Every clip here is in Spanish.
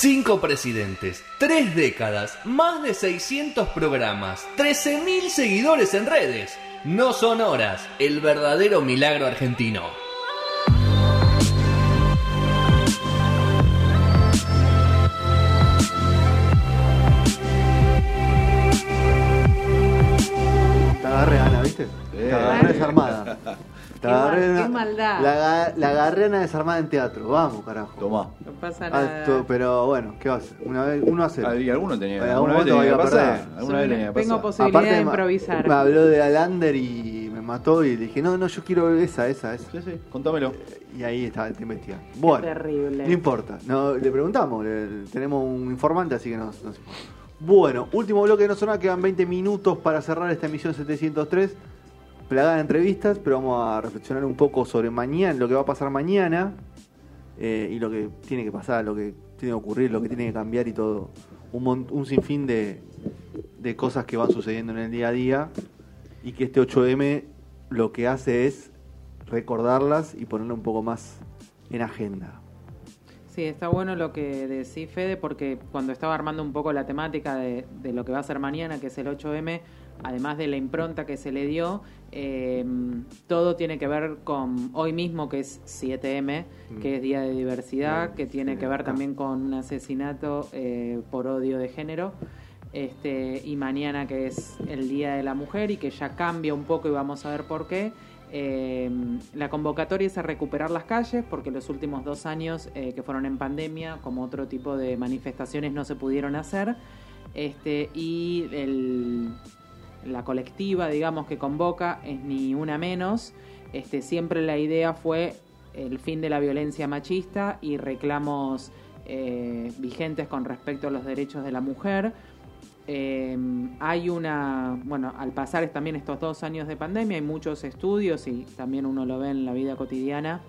Cinco presidentes, tres décadas, más de 600 programas, 13.000 seguidores en redes. No son horas, el verdadero milagro argentino. Te agarré, Ana, ¿viste? Te agarré desarmada. Te Qué agarré mal- una- qué maldad. La, la desarmada en teatro. Vamos, carajo. Tomá. No pasa nada. Alto, pero bueno, ¿qué va a hacer? Una vez, uno cero. Ah, Y alguno tenía, En alguna algún vez momento tenía que pasar. Alguna vez tenía que Tengo posibilidad de improvisar. Me habló de Alander y me mató y le dije, no, no, yo quiero esa, esa, esa. Sí, sí, contámelo. Y ahí está, te investigando. Bueno, terrible. no importa. No, le preguntamos, le- tenemos un informante, así que nos, nos. Bueno, último bloque de No Zona, quedan 20 minutos para cerrar esta emisión 703. Plagada de entrevistas, pero vamos a reflexionar un poco sobre mañana, lo que va a pasar mañana eh, y lo que tiene que pasar, lo que tiene que ocurrir, lo que tiene que cambiar y todo. Un, mon- un sinfín de, de cosas que van sucediendo en el día a día y que este 8M lo que hace es recordarlas y ponerlo un poco más en agenda. Sí, está bueno lo que decís, Fede, porque cuando estaba armando un poco la temática de, de lo que va a ser mañana, que es el 8M, además de la impronta que se le dio, eh, todo tiene que ver con hoy mismo, que es 7M, que es Día de Diversidad, que tiene que ver también con un asesinato eh, por odio de género. Este, y mañana que es el Día de la Mujer y que ya cambia un poco y vamos a ver por qué. Eh, la convocatoria es a recuperar las calles porque los últimos dos años eh, que fueron en pandemia, como otro tipo de manifestaciones, no se pudieron hacer. Este, y el- la colectiva, digamos, que convoca es ni una menos. Este, siempre la idea fue el fin de la violencia machista y reclamos eh, vigentes con respecto a los derechos de la mujer. Eh, hay una, bueno, al pasar también estos dos años de pandemia, hay muchos estudios y también uno lo ve en la vida cotidiana,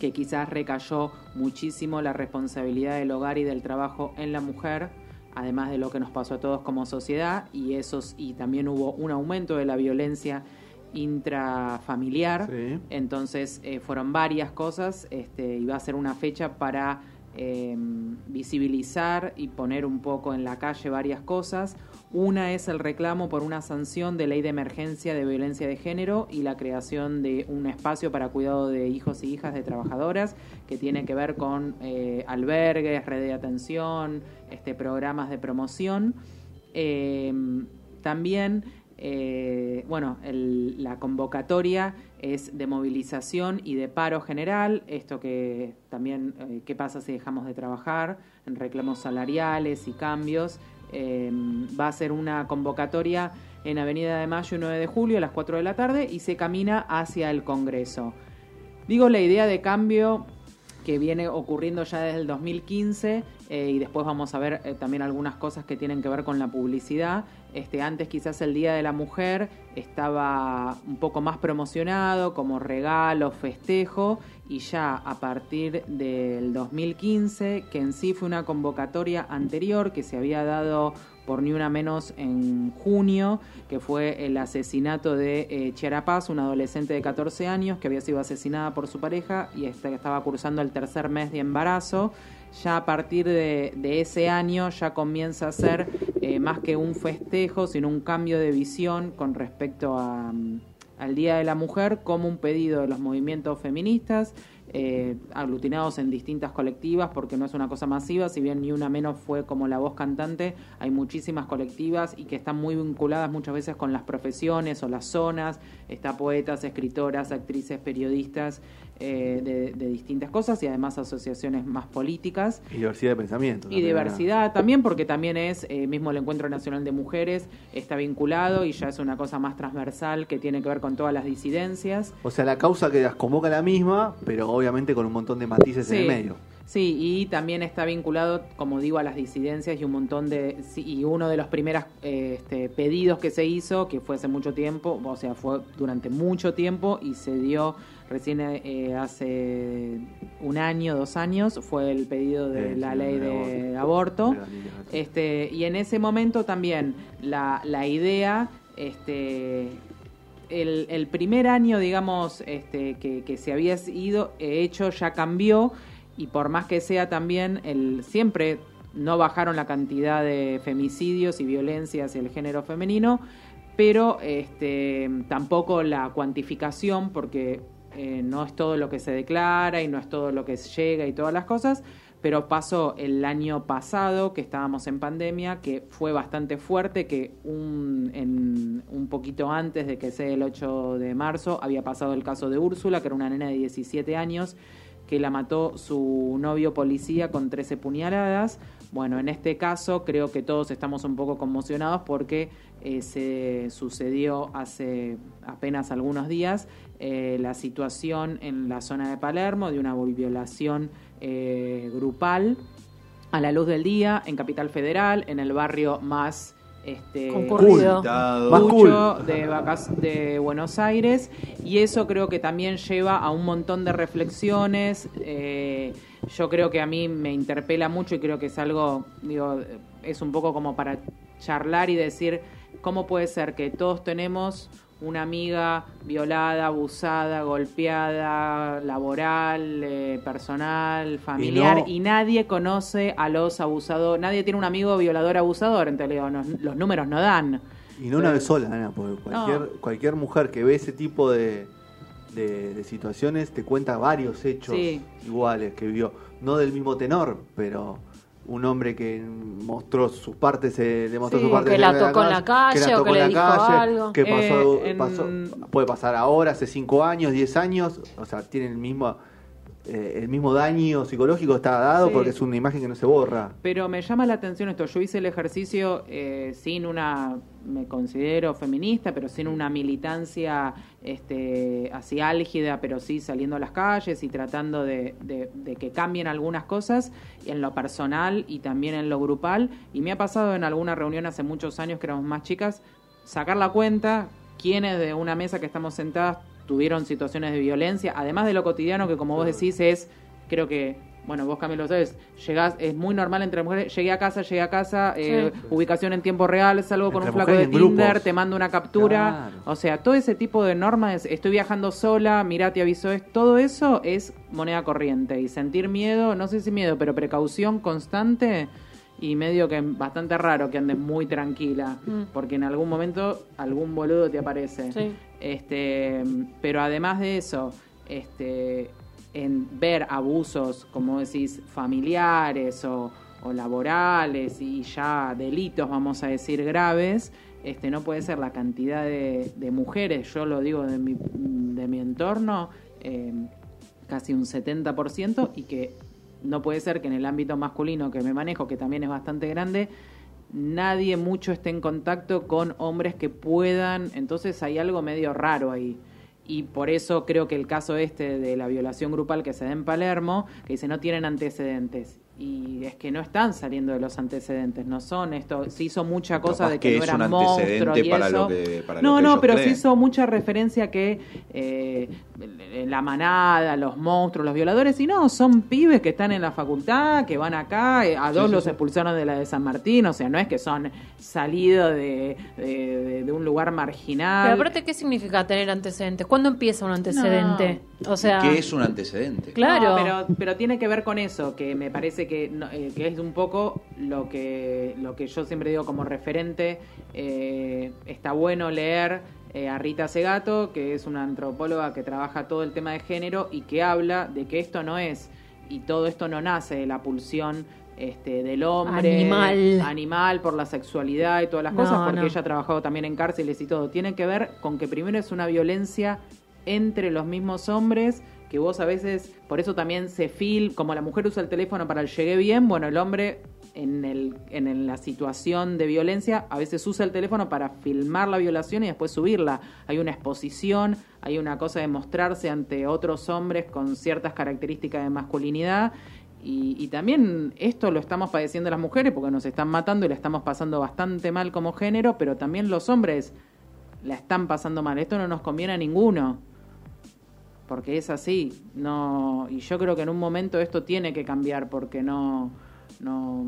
que quizás recayó muchísimo la responsabilidad del hogar y del trabajo en la mujer, además de lo que nos pasó a todos como sociedad, y esos, y también hubo un aumento de la violencia intrafamiliar. Sí. Entonces eh, fueron varias cosas este, y va a ser una fecha para eh, visibilizar y poner un poco en la calle varias cosas. Una es el reclamo por una sanción de ley de emergencia de violencia de género y la creación de un espacio para cuidado de hijos y hijas de trabajadoras que tiene que ver con eh, albergues, red de atención, este, programas de promoción. Eh, también, eh, bueno, el- la convocatoria es de movilización y de paro general, esto que también, eh, ¿qué pasa si dejamos de trabajar? En reclamos salariales y cambios. Eh, va a ser una convocatoria en Avenida de Mayo y 9 de julio a las 4 de la tarde y se camina hacia el Congreso. Digo la idea de cambio que viene ocurriendo ya desde el 2015 eh, y después vamos a ver eh, también algunas cosas que tienen que ver con la publicidad. Este, antes quizás el Día de la Mujer estaba un poco más promocionado como regalo, festejo y ya a partir del 2015, que en sí fue una convocatoria anterior que se había dado por ni una menos en junio, que fue el asesinato de eh, Chiara Paz, una adolescente de 14 años que había sido asesinada por su pareja y este, que estaba cursando el tercer mes de embarazo. Ya a partir de, de ese año ya comienza a ser eh, más que un festejo, sino un cambio de visión con respecto a, mm, al Día de la Mujer como un pedido de los movimientos feministas, eh, aglutinados en distintas colectivas, porque no es una cosa masiva, si bien ni una menos fue como la voz cantante, hay muchísimas colectivas y que están muy vinculadas muchas veces con las profesiones o las zonas, está poetas, escritoras, actrices, periodistas eh, de, de distintas cosas y además asociaciones más políticas. Y diversidad de pensamiento. Y diversidad también, porque también es, eh, mismo el Encuentro Nacional de Mujeres está vinculado y ya es una cosa más transversal que tiene que ver con todas las disidencias. O sea, la causa que las convoca la misma, pero obviamente con un montón de matices en el medio. Sí, y también está vinculado, como digo, a las disidencias y un montón de... y uno de los primeros eh, este, pedidos que se hizo, que fue hace mucho tiempo, o sea, fue durante mucho tiempo y se dio recién eh, hace un año, dos años, fue el pedido de Sí, la sí, ley de de aborto. Este, y en ese momento también la, la idea, este, el, el primer año, digamos, este, que, que se había ido, eh, hecho ya cambió. Y por más que sea también, el, siempre no bajaron la cantidad de femicidios y violencia hacia el género femenino, pero este, tampoco la cuantificación, porque eh, no es todo lo que se declara y no es todo lo que llega y todas las cosas, pero pasó el año pasado, que estábamos en pandemia, que fue bastante fuerte, que un, en, un poquito antes de que sea el 8 de marzo había pasado el caso de Úrsula, que era una nena de 17 años, que la mató su novio policía con 13 puñaladas. Bueno, en este caso creo que todos estamos un poco conmocionados porque eh, se sucedió hace apenas algunos días eh, la situación en la zona de Palermo de una violación eh, grupal a la luz del día en Capital Federal, en el barrio más este, concurrido. De, de Buenos Aires y eso creo que también lleva a un montón de reflexiones. Eh, yo creo que a mí me interpela mucho y creo que es algo, digo, es un poco como para charlar y decir cómo puede ser que todos tenemos una amiga violada, abusada, golpeada, laboral, eh, personal, familiar, y, nadie conoce a los abusadores, nadie tiene un amigo violador abusador, entonces los, números no dan. Y no una vez sola, Ana, porque cualquier, cualquier mujer que ve ese tipo de, de, situaciones te cuenta varios hechos iguales que vio, no del mismo tenor, pero un hombre que mostró sus partes, eh, demostró sus partes. Que la tocó en la calle o que le dijo algo. Que pasó, eh, puede pasar ahora, hace 5 años, 10 años, o sea, tiene el mismo eh, el mismo daño psicológico está dado porque es una imagen que no se borra. Pero me llama la atención esto, yo hice el ejercicio sin una, me considero feminista, pero sin una militancia este, así álgida, pero sí saliendo a las calles y tratando de, de, que cambien algunas cosas en lo personal y también en lo grupal. Y me ha pasado en alguna reunión hace muchos años que éramos más chicas, sacar la cuenta, quiénes de una mesa que estamos sentadas tuvieron situaciones de violencia, además de lo cotidiano que como vos decís es, creo que, bueno, vos Camilo lo sabes, llegás, es muy normal entre mujeres, llegué a casa, llegué a casa, eh, ubicación en tiempo real, salgo con un flaco de Tinder, te mando una captura, o sea, todo ese tipo de normas, estoy viajando sola, mirá, te aviso, es, todo eso es moneda corriente. Y sentir miedo, no sé si miedo, pero precaución constante y medio que bastante raro que andes muy tranquila, mm. porque en algún momento algún boludo te aparece. Este, pero además de eso, este, en ver abusos, como decís, familiares o, laborales y ya delitos, vamos a decir, graves, este, no puede ser la cantidad de, mujeres, yo lo digo de mi, de mi entorno, eh, casi un 70%, y que no puede ser que en el ámbito masculino que me manejo, que también es bastante grande, nadie mucho esté en contacto con hombres que puedan, entonces hay algo medio raro ahí. Y por eso creo que el caso este de la violación grupal que se da en Palermo, que dice no tienen antecedentes y es que no están saliendo de los antecedentes, no son esto, se hizo mucha cosa de que, no eran monstruos y eso. no, no, pero se hizo mucha referencia que eh, la manada, los monstruos, los violadores, y no, son pibes que están en la facultad, que van acá, eh, a dos los expulsaron de la de San Martín, o sea, no es que son salidos de, de, un lugar marginal. Pero aparte, ¿qué significa tener antecedentes? ¿Cuándo empieza un antecedente? O sea, ¿Qué es un antecedente? Claro. pero, pero tiene que ver con eso, que me parece eh, que, es un poco lo que, lo que yo siempre digo como referente. Eh, está bueno leer eh, a Rita Segato, que es una antropóloga que trabaja todo el tema de género y que habla de que esto no es, y todo esto no nace de la pulsión este, del hombre animal. animal por la sexualidad y todas las cosas, porque ella ha trabajado también en cárceles y todo. Tiene que ver con que primero es una violencia entre los mismos hombres que vos a veces, por eso también se fil, como la mujer usa el teléfono para el llegue bien, bueno, el hombre en, el, en la situación de violencia a veces usa el teléfono para filmar la violación y después subirla. Hay una exposición, hay una cosa de mostrarse ante otros hombres con ciertas características de masculinidad. Y, y, también esto lo estamos padeciendo las mujeres porque nos están matando y la estamos pasando bastante mal como género, pero también los hombres la están pasando mal. Esto no nos conviene a ninguno porque es así. No, y yo creo que en un momento esto tiene que cambiar porque no, no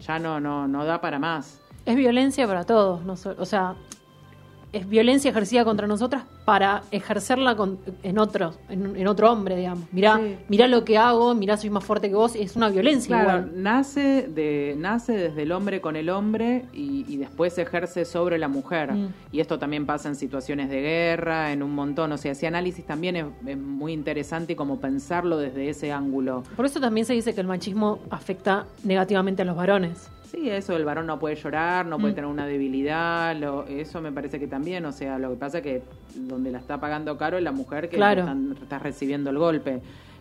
ya no, no, no da para más. Es violencia para todos, no o sea, es violencia ejercida contra nosotras para ejercerla con- en otro, en, en otro hombre, digamos. Mirá, Sí. mirá lo que hago, mirá soy más fuerte que vos, es una violencia Claro, igual. nace, de, nace desde el hombre con el hombre y, y después se ejerce sobre la mujer. Mm. Y esto también pasa en situaciones de guerra, en un montón. O sea, ese análisis también es, es muy interesante y como pensarlo desde ese ángulo. Por eso también se dice que el machismo afecta negativamente a los varones. Sí, eso, el varón no puede llorar, no puede Mm. tener una debilidad, lo, eso me parece que también, o sea, lo que pasa que donde la está pagando caro es la mujer que Claro. están- está recibiendo el golpe.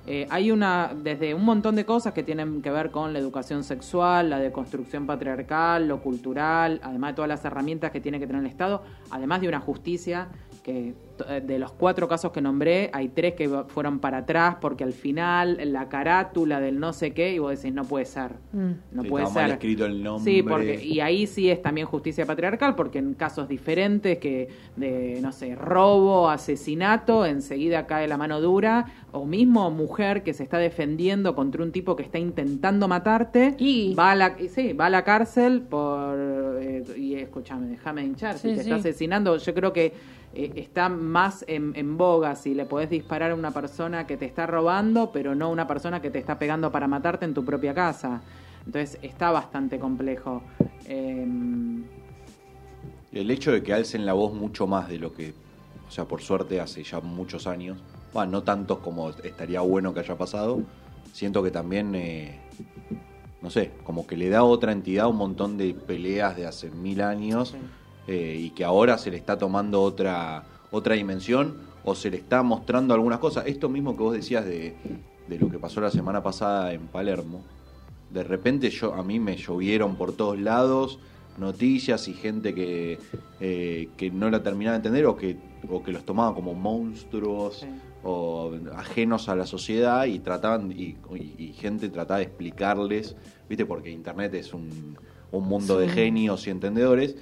Eh, hay una, desde un montón de cosas que tienen que ver con la educación sexual, la deconstrucción patriarcal, lo cultural, además de todas las herramientas que tiene que tener el Estado, además de una justicia que t- de los cuatro casos que nombré, hay tres que fueron para atrás porque al final la carátula del no sé qué, y vos decís, no puede ser. Mm. No Sí, puede estaba mal ser. escrito el nombre. Sí, porque, y ahí sí es también justicia patriarcal, porque en casos diferentes que de, no sé, robo, asesinato, enseguida cae la mano dura, o mismo mujer que se está defendiendo contra un tipo que está intentando matarte, Y- va a la, sí, va a la cárcel por, escúchame, déjame hinchar, si te sí. está asesinando, yo creo que eh, está más en, en boga si le podés disparar a una persona que te está robando, pero no a una persona que te está pegando para matarte en tu propia casa. Entonces está bastante complejo. Em, El hecho de que alcen la voz mucho más de lo que, o sea, por suerte hace ya muchos años, bueno, no tantos como estaría bueno que haya pasado, siento que también, eh, no sé, como que le da otra entidad un montón de peleas de hace mil años Sí. eh, y que ahora se le está tomando otra, otra dimensión o se le está mostrando algunas cosas. Esto mismo que vos decías de, de lo que pasó la semana pasada en Palermo, de repente yo a mí me llovieron por todos lados noticias y gente que, eh, que no la terminaba de entender o que, o que los tomaban como monstruos Sí. O ajenos a la sociedad y trataban y, y- y gente trataba de explicarles, viste, porque internet es un, un mundo de genios y entendedores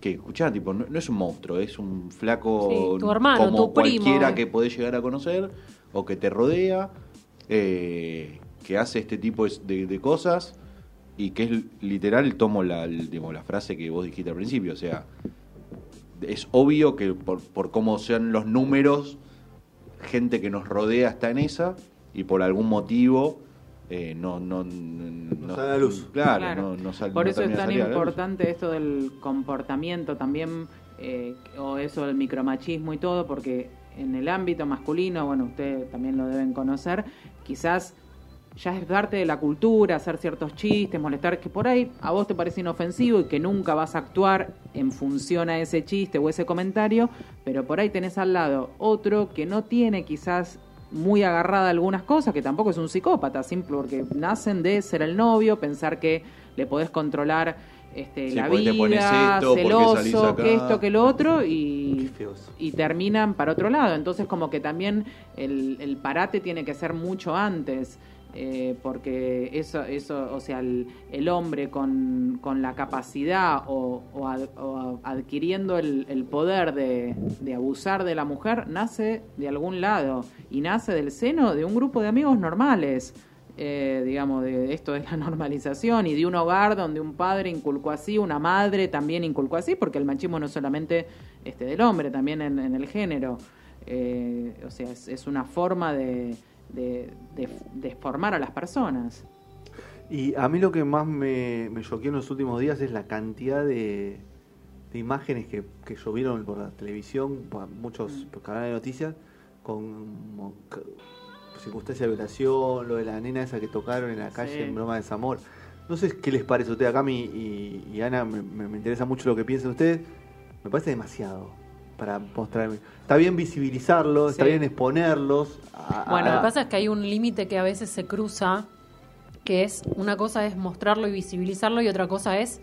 que escuchá, tipo, no, no es un monstruo, es un flaco Sí, tu hermano, como tu primo. cualquiera que podés llegar a conocer o que te rodea, eh, que hace este tipo de, de cosas y que es literal, tomo la, el- digamos, la frase que vos dijiste al principio, o sea, es obvio que por, por cómo sean los números, gente que nos rodea está en esa y por algún motivo eh, no, no, no, sale a luz. Claro, Claro. no, no sal- Por no eso es tan importante esto del comportamiento también, eh, o eso del micromachismo y todo, porque en el ámbito masculino, bueno, ustedes también lo deben conocer, quizás ya es parte de la cultura, hacer ciertos chistes, molestar, que por ahí a vos te parece inofensivo y que nunca vas a actuar en función a ese chiste o ese comentario, pero por ahí tenés al lado otro que no tiene quizás muy agarrada a algunas cosas, que tampoco es un psicópata, simple porque nacen de ser el novio, pensar que le podés controlar este, Sí, la vida, esto, celoso, que esto, que lo otro, y y terminan para otro lado. Entonces como que también el, el parate tiene que ser mucho antes, eh, porque eso, eso, o sea, el, el hombre con, con la capacidad o, o ad- o adquiriendo el, el poder de, abusar de la mujer nace de algún lado y nace del seno de un grupo de amigos normales. eh, digamos, de esto de la normalización y de un hogar donde un padre inculcó así, una madre también inculcó así, porque el machismo no es solamente este, del hombre, también en, el género. Eh, o sea, es una forma de, de, de- de formar a las personas. Y a mí lo que más me, me choqueó en los últimos días es la cantidad de, de imágenes que, que llovieron por la televisión, por muchos Mm. por canales de noticias, con circunstancias de violación, lo de la nena esa que tocaron en la calle Sí. en broma de Zamor. No sé qué les parece a ustedes, acá mi, y, y Ana, me, me- me interesa mucho lo que piensan ustedes. Me parece demasiado para mostrarme. Está bien visibilizarlo, está bien exponerlos. a- Bueno, a- lo que pasa es que hay un límite que a veces se cruza, que es una cosa es mostrarlo y visibilizarlo y otra cosa es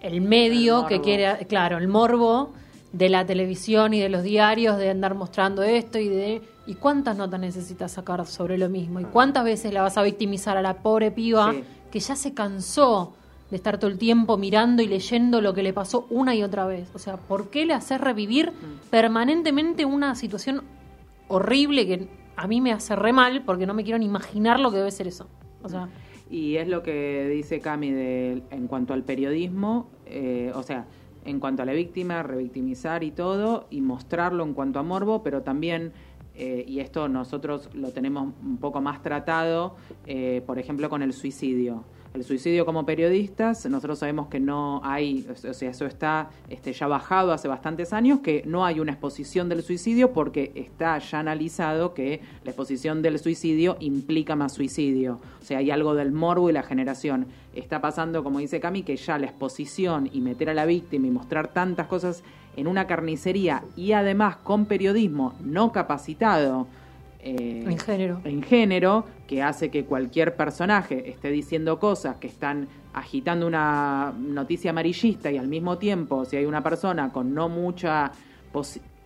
el medio El que quiere, claro, el morbo de la televisión y de los diarios de andar mostrando esto y de y cuántas notas necesitas sacar sobre lo mismo y cuántas veces la vas a victimizar a la pobre piba Sí. que ya se cansó de estar todo el tiempo mirando y leyendo lo que le pasó una y otra vez. O sea, ¿por qué le haces revivir permanentemente una situación horrible que a mí me hace re mal porque no me quiero ni imaginar lo que debe ser eso. O sea, Y es lo que dice Cami de, en cuanto al periodismo, eh, o sea, en cuanto a la víctima, revictimizar y todo, y mostrarlo en cuanto a morbo, pero también, eh, y esto nosotros lo tenemos un poco más tratado, eh, por ejemplo, con el suicidio. El suicidio como periodistas, nosotros sabemos que no hay, o sea, eso está este, ya bajado hace bastantes años, que no hay una exposición del suicidio porque está ya analizado que la exposición del suicidio implica más suicidio. O sea, hay algo del morbo y la generación. Está pasando, como dice Cami, que ya la exposición y meter a la víctima y mostrar tantas cosas en una carnicería y además con periodismo no capacitado, eh, En género. en género que hace que cualquier personaje esté diciendo cosas que están agitando una noticia amarillista y al mismo tiempo si hay una persona con no mucha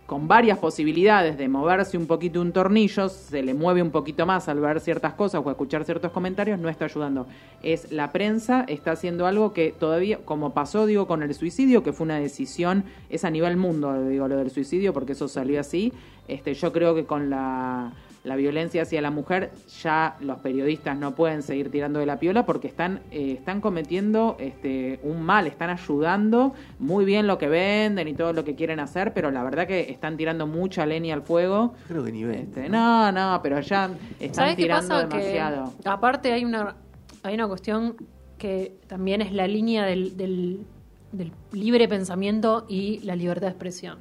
con varias posibilidades de moverse un poquito un tornillo, se le mueve un poquito más al ver ciertas cosas o escuchar ciertos comentarios, no está ayudando. Es la prensa está haciendo algo que todavía, como pasó, digo, con el suicidio, que fue una decisión, es a nivel mundo, digo, lo del suicidio, porque eso salió así. Este, yo creo que con la, la violencia hacia la mujer, ya los periodistas no pueden seguir tirando de la piola porque están, eh, están cometiendo este, un mal, están ayudando muy bien lo que venden y todo lo que quieren hacer, pero la verdad que están tirando mucha leña al fuego. Creo que ni ven. Este, no, no, pero ya están ¿Sabes qué tirando pasa? demasiado. Que aparte hay una, hay una cuestión que también es la línea del, del, del libre pensamiento y la libertad de expresión.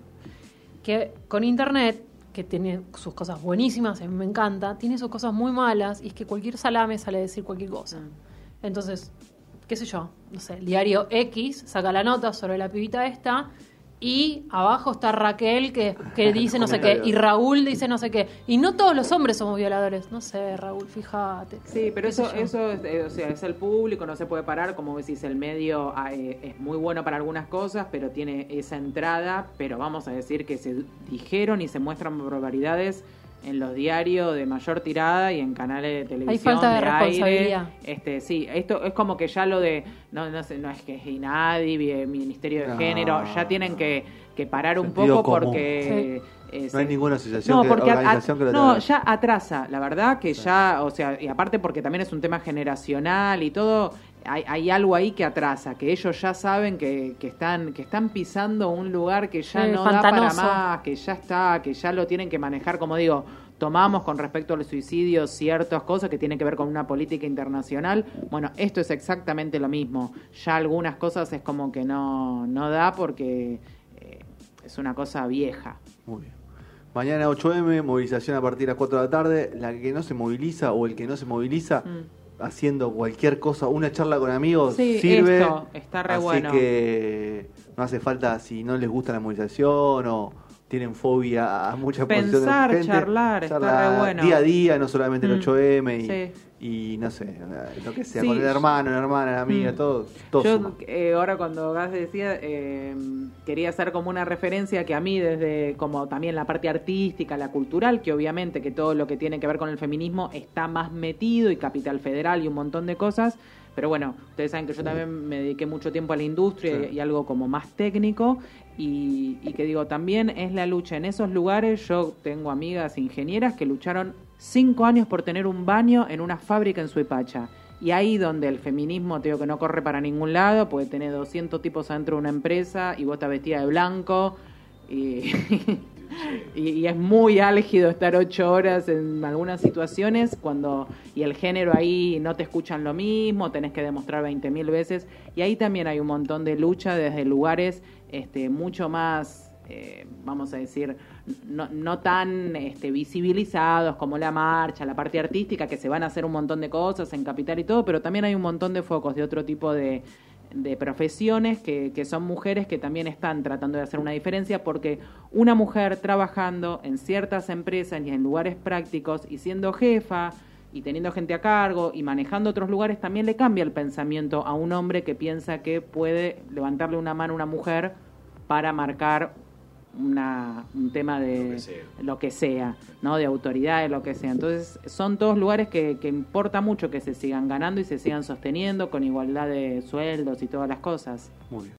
Que con Internet, que tiene sus cosas buenísimas, a mí me encanta, tiene sus cosas muy malas y es que cualquier salame sale a decir cualquier cosa. Entonces, qué sé yo, no sé, el diario X saca la nota sobre la pibita esta y abajo está Raquel que, que dice no sé qué y Raúl dice no sé qué. Y no todos los hombres somos violadores. No sé, Raúl, fíjate. Sí, pero eso, yo. eso es, eh, o sea, es el público, no se puede parar, como decís, el medio eh, es muy bueno para algunas cosas, pero tiene esa entrada, pero vamos a decir que se dijeron y se muestran barbaridades en los diarios de mayor tirada y en canales de televisión falta de aire. responsabilidad. Este, sí, esto es como que ya lo de no no sé, no es que es INADI, bi- Ministerio de No. Género, ya tienen que, que parar un Sentido poco común. porque eh, No hay ninguna asociación, no, que- porque a- organización que lo no, ya atrasa, la verdad que ya, o sea, y aparte porque también es un tema generacional y todo, hay, hay algo ahí que atrasa, que ellos ya saben que, que están que están pisando un lugar que ya Sí, no da para más, que ya está, que ya lo tienen que manejar, como digo, tomamos con respecto al suicidio ciertas cosas que tienen que ver con una política internacional. Bueno, esto es exactamente lo mismo. Ya algunas cosas es como que no, no da porque eh, es una cosa vieja. Muy bien. Mañana 8M, movilización a partir de las 4 de la tarde. La que no se moviliza o el que no se moviliza Mm. Haciendo cualquier cosa, una charla con amigos, Sí, sirve. esto está re Así bueno. que no hace falta si no les gusta la movilización o tienen fobia a muchas Pensar, de gente, charlar, está charlar re bueno. Día a día, no solamente el Mm, 8M y, sí. y no sé, lo que sea, Sí, con el hermano, la hermana, la amiga, Mm. todo, todo Yo eh, ahora cuando Gas decía, eh, quería hacer como una referencia que a mí desde como también la parte artística, la cultural, que obviamente que todo lo que tiene que ver con el feminismo está más metido y Capital Federal y un montón de cosas, pero bueno, ustedes saben que yo también me dediqué mucho tiempo a la industria Sí. y, y algo como más técnico y, y que digo, también es la lucha en esos lugares, yo tengo amigas ingenieras que lucharon cinco años por tener un baño en una fábrica en Suipacha. Y ahí donde el feminismo, te digo que no corre para ningún lado, porque tenés 200 tipos adentro de una empresa y vos estás vestida de blanco. Y, y, y es muy álgido estar ocho horas en algunas situaciones cuando y el género ahí no te escuchan lo mismo, tenés que demostrar 20.000 veces. Y ahí también hay un montón de lucha desde lugares este, mucho más, eh, vamos a decir, no, no tan este, visibilizados como la marcha, la parte artística, que se van a hacer un montón de cosas en Capital y todo, pero también hay un montón de focos de otro tipo de, de profesiones que, que son mujeres que también están tratando de hacer una diferencia porque una mujer trabajando en ciertas empresas y en lugares prácticos y siendo jefa y teniendo gente a cargo y manejando otros lugares también le cambia el pensamiento a un hombre que piensa que puede levantarle una mano a una mujer para marcar una, un tema de Lo que sea. lo que sea, ¿no? De autoridad, de lo que sea. Entonces, son todos lugares que, que importa mucho que se sigan ganando y se sigan sosteniendo con igualdad de sueldos y todas las cosas. Muy bien.